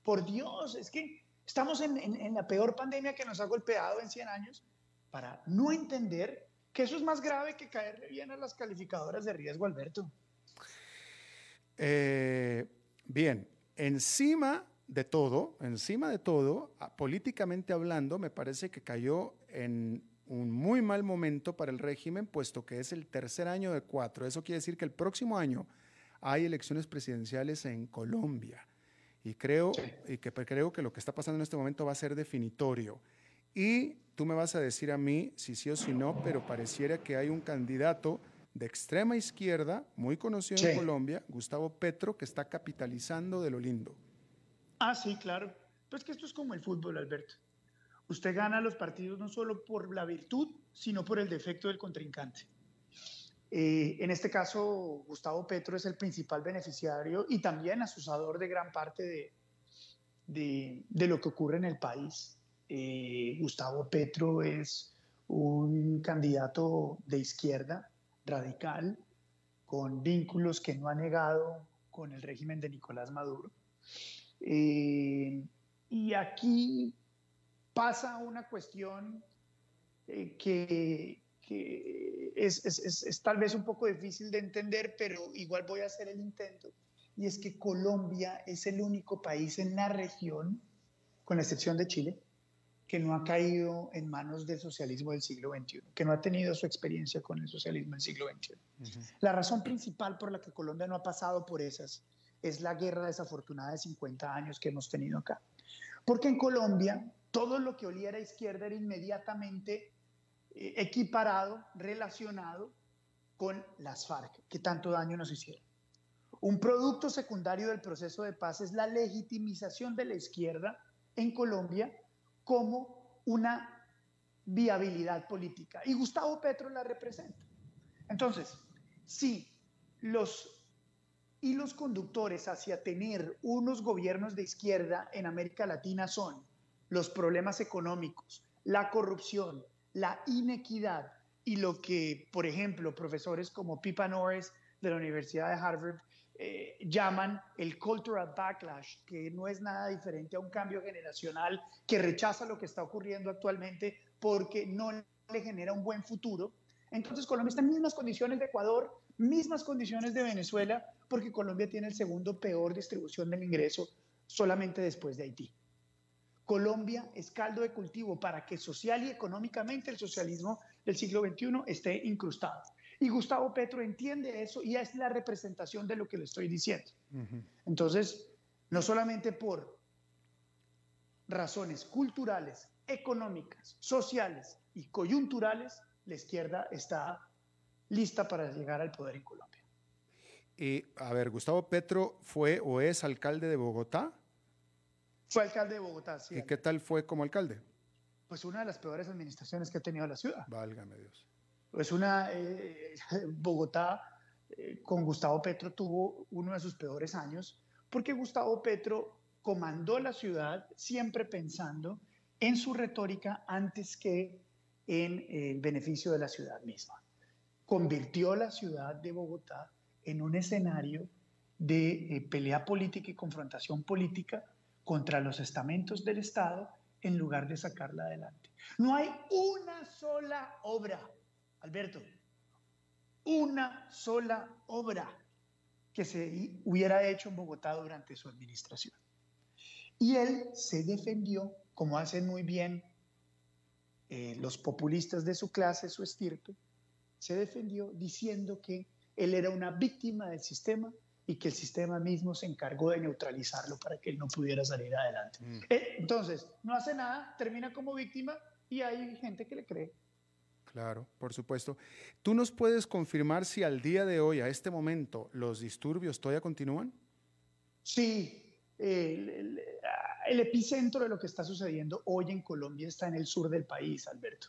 Por Dios, es que estamos en, la peor pandemia que nos ha golpeado en 100 años para no entender que eso es más grave que caerle bien a las calificadoras de riesgo, Alberto. Eh, bien, encima de todo, encima de todo, políticamente hablando, me parece que cayó en un muy mal momento para el régimen, puesto que es el tercer año de cuatro. Eso quiere decir que el próximo año hay elecciones presidenciales en Colombia. Y creo, y que creo que lo que está pasando en este momento va a ser definitorio. Y tú me vas a decir a mí si sí o si no, pero pareciera que hay un candidato de extrema izquierda, muy conocido en Colombia, Gustavo Petro, que está capitalizando de lo lindo. Ah, sí, claro. Pues que esto es como el fútbol, Alberto. Usted gana los partidos no solo por la virtud, sino por el defecto del contrincante. Eh, en este caso, Gustavo Petro es el principal beneficiario y también asusador de gran parte de, lo que ocurre en el país. Eh, Gustavo Petro es un candidato de izquierda radical con vínculos que no ha negado con el régimen de Nicolás Maduro. Eh, y aquí pasa una cuestión eh, que, es, es, tal vez un poco difícil de entender, pero igual voy a hacer el intento. Y es que Colombia es el único país en la región, con la excepción de Chile, que no ha caído en manos del socialismo del siglo XXI, que no ha tenido su experiencia con el socialismo del siglo XXI. La razón principal por la que Colombia no ha pasado por esas es la guerra desafortunada de 50 años que hemos tenido acá. Porque en Colombia todo lo que olía a izquierda era inmediatamente equiparado, relacionado con las FARC, que tanto daño nos hicieron. Un producto secundario del proceso de paz es la legitimización de la izquierda en Colombia como una viabilidad política. Y Gustavo Petro la representa. Entonces, si los hilos conductores hacia tener unos gobiernos de izquierda en América Latina son los problemas económicos, la corrupción, la inequidad y lo que, por ejemplo, profesores como Pipa Norris de la Universidad de Harvard eh, llaman el cultural backlash, que no es nada diferente a un cambio generacional que rechaza lo que está ocurriendo actualmente porque no le genera un buen futuro. Entonces Colombia está en mismas condiciones de Ecuador, mismas condiciones de Venezuela, porque Colombia tiene el segundo peor distribución del ingreso solamente después de Haití. Colombia es caldo de cultivo para que social y económicamente el socialismo del siglo XXI esté incrustado. Y Gustavo Petro entiende eso y es la representación de lo que le estoy diciendo. Entonces, no solamente por razones culturales, económicas, sociales y coyunturales, la izquierda está lista para llegar al poder en Colombia. Y, a ver, Gustavo Petro fue o es alcalde de Bogotá. Fue alcalde de Bogotá, sí. ¿Y qué tal fue como alcalde? Pues una de las peores administraciones que ha tenido la ciudad. Válgame Dios. Es una, eh, Bogotá eh, con Gustavo Petro tuvo uno de sus peores años porque Gustavo Petro comandó la ciudad siempre pensando en su retórica antes que en el beneficio de la ciudad misma. Convirtió la ciudad de Bogotá en un escenario de eh, pelea política y confrontación política contra los estamentos del Estado en lugar de sacarla adelante. No hay una sola obra Alberto, una sola obra que se hubiera hecho en Bogotá durante su administración. Y él se defendió, como hacen muy bien eh, los populistas de su clase, su estirpe, se defendió diciendo que él era una víctima del sistema y que el sistema mismo se encargó de neutralizarlo para que él no pudiera salir adelante. Mm. Eh, entonces, no hace nada, termina como víctima y hay gente que le cree. Claro, por supuesto. ¿Tú nos puedes confirmar si al día de hoy, a este momento, los disturbios todavía continúan? Sí, el, epicentro de lo que está sucediendo hoy en Colombia está en el sur del país, Alberto,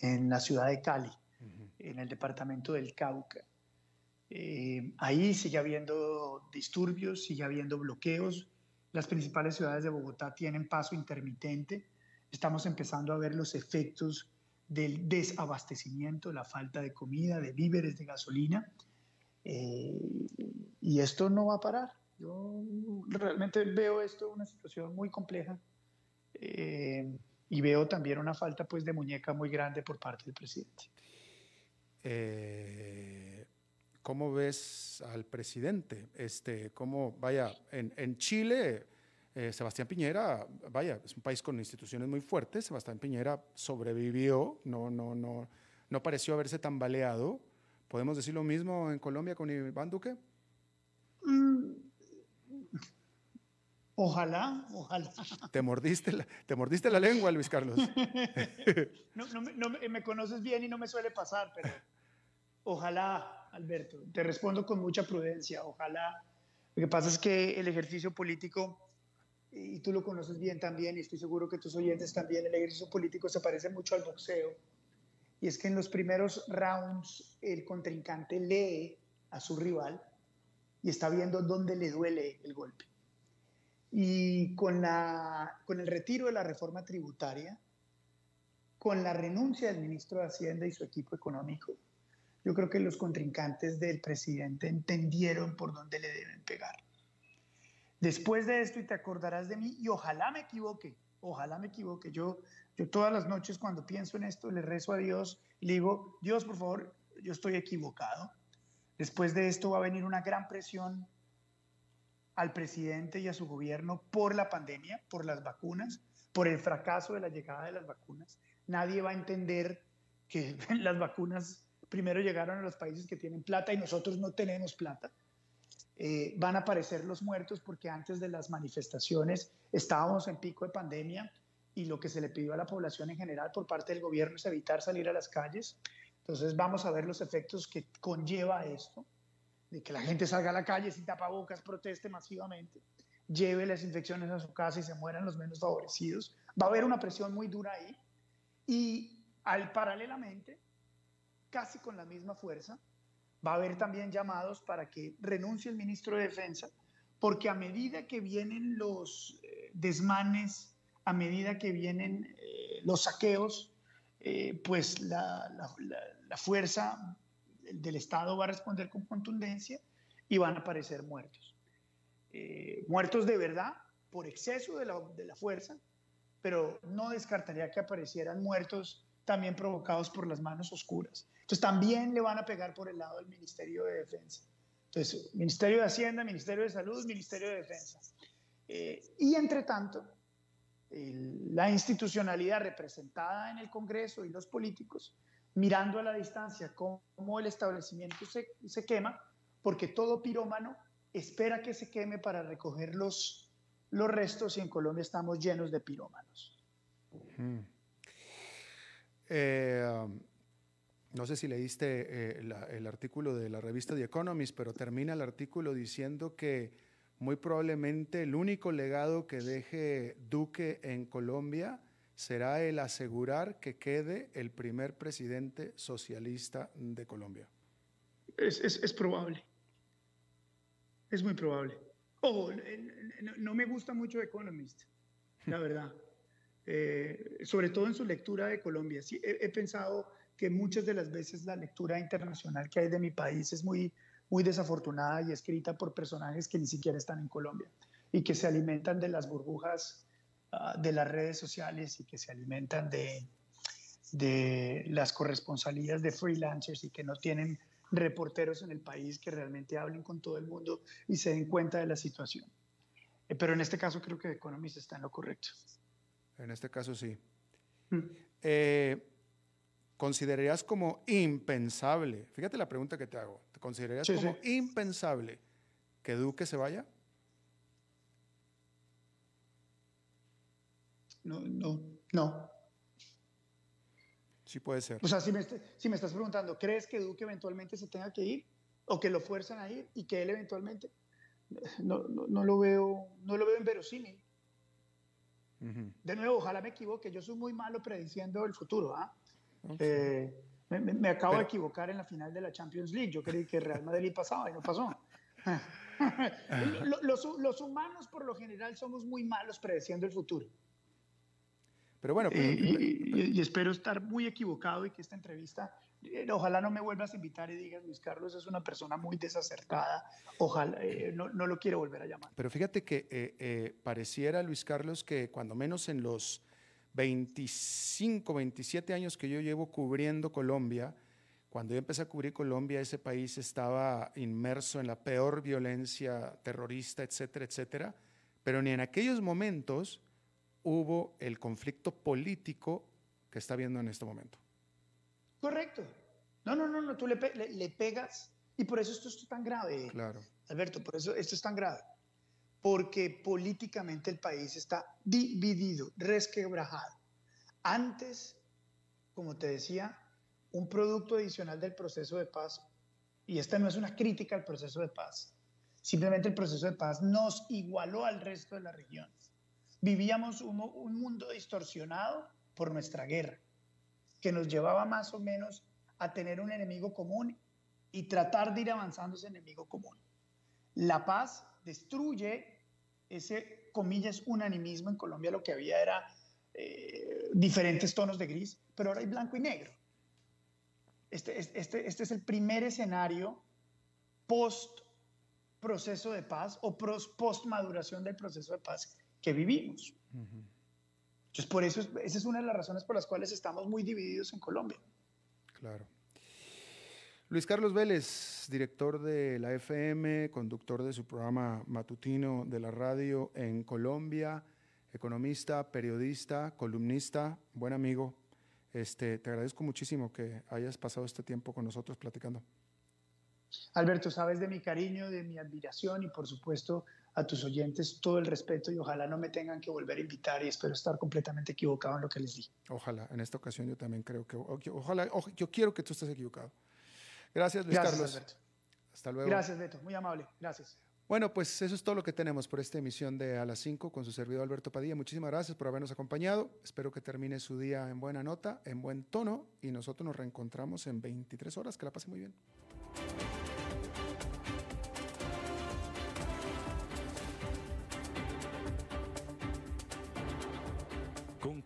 en la ciudad de Cali, en el departamento del Cauca. Eh, ahí sigue habiendo disturbios, sigue habiendo bloqueos. Las principales ciudades de Bogotá tienen paso intermitente. Estamos empezando a ver los efectos del desabastecimiento, la falta de comida, de víveres, de gasolina. Eh, y esto no va a parar. Yo realmente veo esto una situación muy compleja eh, y veo también una falta pues, de muñeca muy grande por parte del presidente. Eh, ¿Cómo ves al presidente? Este, ¿cómo, vaya, en, en Chile eh, Sebastián Piñera, vaya, es un país con instituciones muy fuertes. Sebastián Piñera sobrevivió, no, no, no, no pareció haberse tambaleado. ¿Podemos decir lo mismo en Colombia con Iván Duque? Mm, ojalá, ojalá. Te mordiste la, te mordiste la lengua, Luis Carlos. no, no, me conoces bien y no me suele pasar, pero ojalá, Alberto. Te respondo con mucha prudencia, ojalá. Lo que pasa es que el ejercicio político y tú lo conoces bien también, y estoy seguro que tus oyentes también, el ejercicio político se parece mucho al boxeo. Y es que en los primeros rounds el contrincante lee a su rival y está viendo dónde le duele el golpe. Y con, la, con el retiro de la reforma tributaria, con la renuncia del ministro de Hacienda y su equipo económico, yo creo que los contrincantes del presidente entendieron por dónde le deben pegar. Después de esto, y te acordarás de mí, y ojalá me equivoque, ojalá me equivoque. Yo, yo todas las noches cuando pienso en esto le rezo a Dios y le digo, Dios, por favor, yo estoy equivocado. Después de esto va a venir una gran presión al presidente y a su gobierno por la pandemia, por las vacunas, por el fracaso de la llegada de las vacunas. Nadie va a entender que las vacunas primero llegaron a los países que tienen plata y nosotros no tenemos plata. Eh, van a aparecer los muertos porque antes de las manifestaciones estábamos en pico de pandemia y lo que se le pidió a la población en general por parte del gobierno es evitar salir a las calles. Entonces vamos a ver los efectos que conlleva esto de que la gente salga a la calle sin tapabocas, proteste masivamente, lleve las infecciones a su casa y se mueran los menos favorecidos. Va a haber una presión muy dura ahí y al paralelamente, casi con la misma fuerza, va a haber también llamados para que renuncie el ministro de Defensa, porque a medida que vienen los eh, desmanes, a medida que vienen eh, los saqueos, eh, pues la, la fuerza del Estado va a responder con contundencia y van a aparecer muertos. Muertos de verdad por exceso de la, de la fuerza, pero no descartaría que aparecieran muertos también provocados por las manos oscuras. Entonces también le van a pegar por el lado del Ministerio de Defensa. Entonces, Ministerio de Hacienda, Ministerio de Salud, Ministerio de Defensa. Eh, y entre tanto, la institucionalidad representada en el Congreso y los políticos mirando a la distancia cómo el establecimiento se, se quema, porque todo pirómano espera que se queme para recoger los, los restos y en Colombia estamos llenos de pirómanos. Eh, um, no sé si leíste eh, el artículo de la revista The Economist, pero termina el artículo diciendo que muy probablemente el único legado que deje Duque en Colombia será el asegurar que quede el primer presidente socialista de Colombia. Es, es, es probable. Es muy probable. Ojo, no, me gusta mucho Economist, la verdad. Eh, sobre todo en su lectura de Colombia. Sí, he, pensado que muchas de las veces la lectura internacional que hay de mi país es muy, muy desafortunada y escrita por personajes que ni siquiera están en Colombia y que se alimentan de las burbujas Ah, de las redes sociales y que se alimentan de, de las corresponsalías de freelancers y que no tienen reporteros en el país que realmente hablen con todo el mundo y se den cuenta de la situación. Eh, pero en este caso creo que Economist está en lo correcto. En este caso sí. Mm. Eh, ¿Considerarías como impensable, fíjate la pregunta que te hago, ¿te considerarías como impensable que Duque se vaya? no, no, no. Sí puede ser. O sea, si me, si me estás preguntando, ¿crees que Duque eventualmente se tenga que ir? ¿O que lo fuerzan a ir y que él eventualmente? No, no, lo veo, no lo veo inverosímil. De nuevo, ojalá me equivoque. Yo soy muy malo prediciendo el futuro. ¿ah? Eh, me, acabo de equivocar en la final de la Champions League. Yo creí que Real Madrid pasaba y no pasó. los, los humanos, por lo general, somos muy malos prediciendo el futuro. Pero bueno. y, espero estar muy equivocado y que esta entrevista, eh, ojalá no me vuelvas a invitar y digas, Luis Carlos es una persona muy desacertada, ojalá eh, no, no, lo quiero volver a llamar. Pero fíjate que eh, pareciera, Luis Carlos, que cuando menos en los 25, 27 años que yo llevo cubriendo Colombia, cuando yo empecé a cubrir Colombia, ese país estaba inmerso en la peor violencia terrorista, etcétera, etcétera. Pero ni en aquellos momentos hubo el conflicto político que está viendo en este momento. Correcto. No, no, no, no tú le, le, pegas y por eso esto es tan grave. Claro. Alberto, por eso esto es tan grave. Porque políticamente el país está dividido, resquebrajado. Antes, como te decía, un producto adicional del proceso de paz, y esta no es una crítica al proceso de paz, simplemente el proceso de paz nos igualó al resto de la región vivíamos un, mundo distorsionado por nuestra guerra, que nos llevaba más o menos a tener un enemigo común y tratar de ir avanzando ese enemigo común. La paz destruye ese, comillas, unanimismo. En Colombia lo que había era eh, diferentes tonos de gris, pero ahora hay blanco y negro. Este, este, este es el primer escenario post proceso de paz o post maduración del proceso de paz que vivimos. Entonces, por eso, esa es una de las razones por las cuales estamos muy divididos en Colombia. Claro. Luis Carlos Vélez, director de la FM, conductor de su programa matutino de la radio en Colombia, economista, periodista, columnista, buen amigo. Este, te agradezco muchísimo que hayas pasado este tiempo con nosotros platicando. Alberto, sabes de mi cariño, de mi admiración y por supuesto a tus oyentes todo el respeto y ojalá no me tengan que volver a invitar y espero estar completamente equivocado en lo que les dije. Ojalá, en esta ocasión yo también creo que, ojalá, yo quiero que tú estés equivocado. Gracias, Luis Gracias, Carlos. Alberto. Hasta luego. Gracias, Beto. Muy amable. Gracias. Bueno, pues eso es todo lo que tenemos por esta emisión de A las 5 con su servidor Alberto Padilla. Muchísimas gracias por habernos acompañado. Espero que termine su día en buena nota, en buen tono y nosotros nos reencontramos en 23 horas. Que la pase muy bien.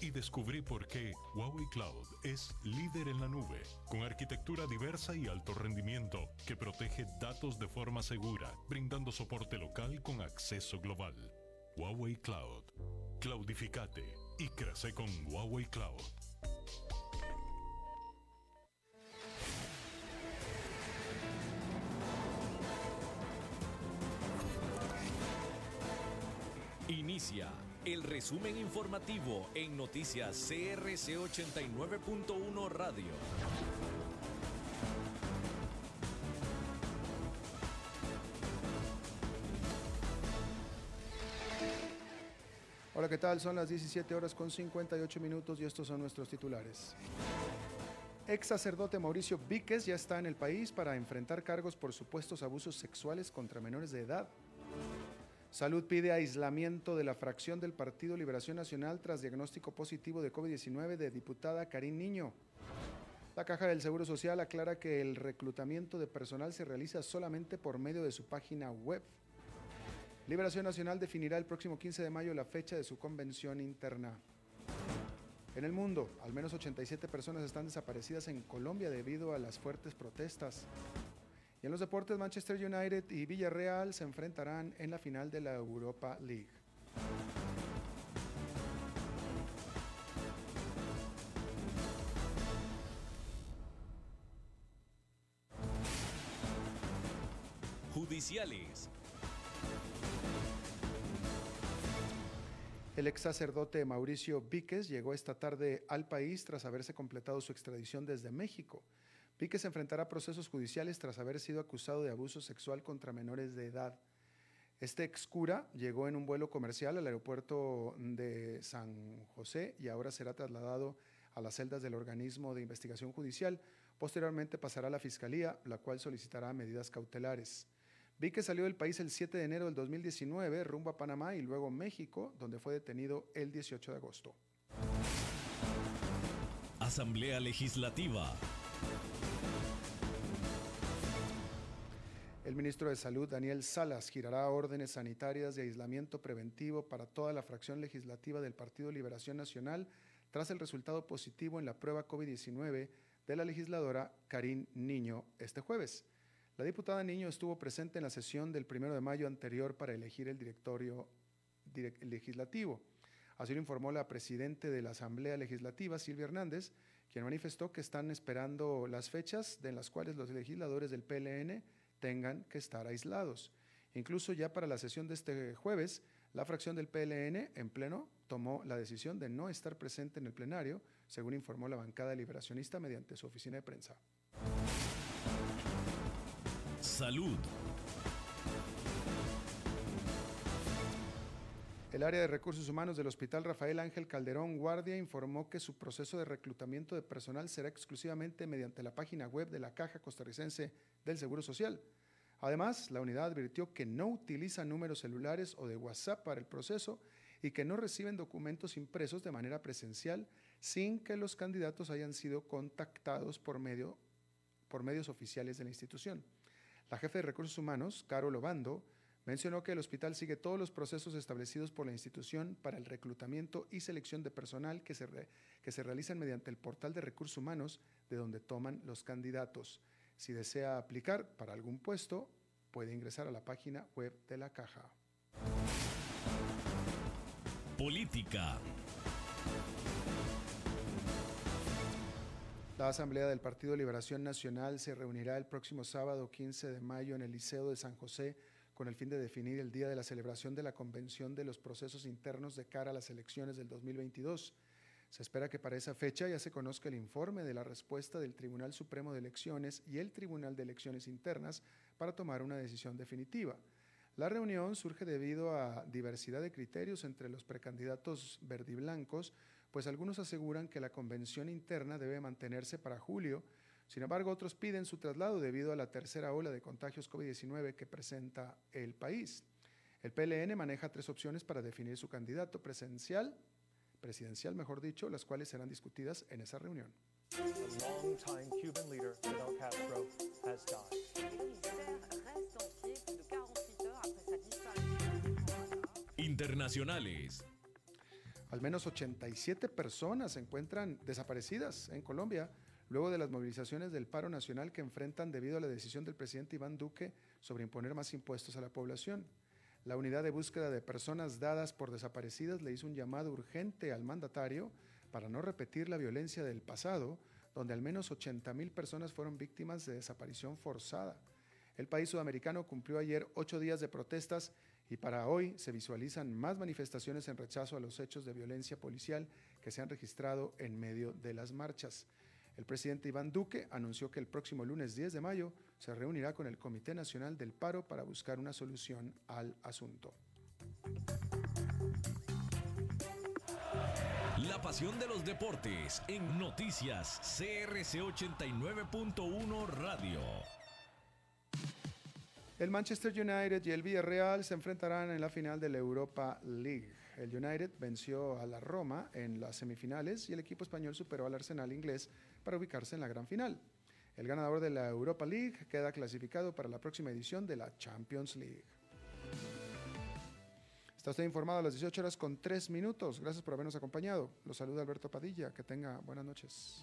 y descubrí por qué Huawei Cloud es líder en la nube, con arquitectura diversa y alto rendimiento que protege datos de forma segura, brindando soporte local con acceso global. Huawei Cloud. Cloudificate y crece con Huawei Cloud. Inicia el resumen informativo en noticias CRC 89.1 Radio. Hola, ¿qué tal? Son las 17 horas con 58 minutos y estos son nuestros titulares. Ex sacerdote Mauricio Víquez ya está en el país para enfrentar cargos por supuestos abusos sexuales contra menores de edad. Salud pide aislamiento de la fracción del Partido Liberación Nacional tras diagnóstico positivo de COVID-19 de diputada Karin Niño. La Caja del Seguro Social aclara que el reclutamiento de personal se realiza solamente por medio de su página web. Liberación Nacional definirá el próximo 15 de mayo la fecha de su convención interna. En el mundo, al menos 87 personas están desaparecidas en Colombia debido a las fuertes protestas. Y en los deportes, Manchester United y Villarreal se enfrentarán en la final de la Europa League. Judiciales. El ex sacerdote Mauricio Víquez llegó esta tarde al país tras haberse completado su extradición desde México. Víquez enfrentará procesos judiciales tras haber sido acusado de abuso sexual contra menores de edad. Este ex cura llegó en un vuelo comercial al aeropuerto de San José y ahora será trasladado a las celdas del organismo de investigación judicial. Posteriormente pasará a la fiscalía, la cual solicitará medidas cautelares. Víquez salió del país el 7 de enero del 2019 rumbo a Panamá y luego México, donde fue detenido el 18 de agosto. Asamblea Legislativa. El ministro de Salud, Daniel Salas, girará órdenes sanitarias de aislamiento preventivo para toda la fracción legislativa del Partido Liberación Nacional tras el resultado positivo en la prueba COVID-19 de la legisladora Karin Niño este jueves. La diputada Niño estuvo presente en la sesión del 1 de mayo anterior para elegir el directorio legislativo. Así lo informó la presidente de la Asamblea Legislativa, Silvia Hernández, quien manifestó que están esperando las fechas de las cuales los legisladores del PLN tengan que estar aislados. Incluso ya para la sesión de este jueves, la fracción del PLN en pleno tomó la decisión de no estar presente en el plenario, según informó la bancada liberacionista mediante su oficina de prensa. Salud. El área de recursos humanos del Hospital Rafael Ángel Calderón Guardia informó que su proceso de reclutamiento de personal será exclusivamente mediante la página web de la Caja Costarricense del Seguro Social. Además, la unidad advirtió que no utiliza números celulares o de WhatsApp para el proceso y que no reciben documentos impresos de manera presencial sin que los candidatos hayan sido contactados por, medio, por medios oficiales de la institución. La jefe de recursos humanos, Caro Lobando, Mencionó que el hospital sigue todos los procesos establecidos por la institución para el reclutamiento y selección de personal que se, que se realizan mediante el portal de recursos humanos de donde toman los candidatos. Si desea aplicar para algún puesto, puede ingresar a la página web de la caja. Política. La Asamblea del Partido Liberación Nacional se reunirá el próximo sábado 15 de mayo en el Liceo de San José con el fin de definir el día de la celebración de la Convención de los Procesos Internos de cara a las elecciones del 2022. Se espera que para esa fecha ya se conozca el informe de la respuesta del Tribunal Supremo de Elecciones y el Tribunal de Elecciones Internas para tomar una decisión definitiva. La reunión surge debido a diversidad de criterios entre los precandidatos verdiblancos, pues algunos aseguran que la convención interna debe mantenerse para julio sin embargo, otros piden su traslado debido a la tercera ola de contagios COVID-19 que presenta el país. El PLN maneja tres opciones para definir su candidato presencial, presidencial, mejor dicho, las cuales serán discutidas en esa reunión. Internacionales. Al menos 87 personas se encuentran desaparecidas en Colombia luego de las movilizaciones del paro nacional que enfrentan debido a la decisión del presidente Iván Duque sobre imponer más impuestos a la población. La unidad de búsqueda de personas dadas por desaparecidas le hizo un llamado urgente al mandatario para no repetir la violencia del pasado, donde al menos 80 mil personas fueron víctimas de desaparición forzada. El país sudamericano cumplió ayer ocho días de protestas y para hoy se visualizan más manifestaciones en rechazo a los hechos de violencia policial que se han registrado en medio de las marchas. El presidente Iván Duque anunció que el próximo lunes 10 de mayo se reunirá con el Comité Nacional del Paro para buscar una solución al asunto. La pasión de los deportes en noticias CRC 89.1 Radio. El Manchester United y el Villarreal se enfrentarán en la final de la Europa League. El United venció a la Roma en las semifinales y el equipo español superó al Arsenal inglés para ubicarse en la gran final. El ganador de la Europa League queda clasificado para la próxima edición de la Champions League. Está usted informado a las 18 horas con 3 minutos. Gracias por habernos acompañado. Los saluda Alberto Padilla. Que tenga buenas noches.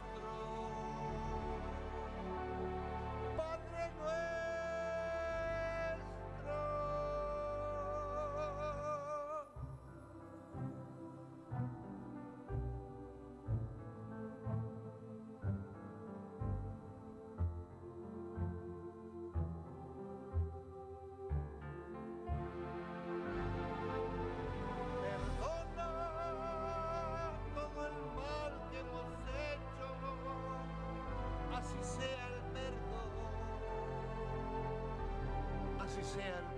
she said,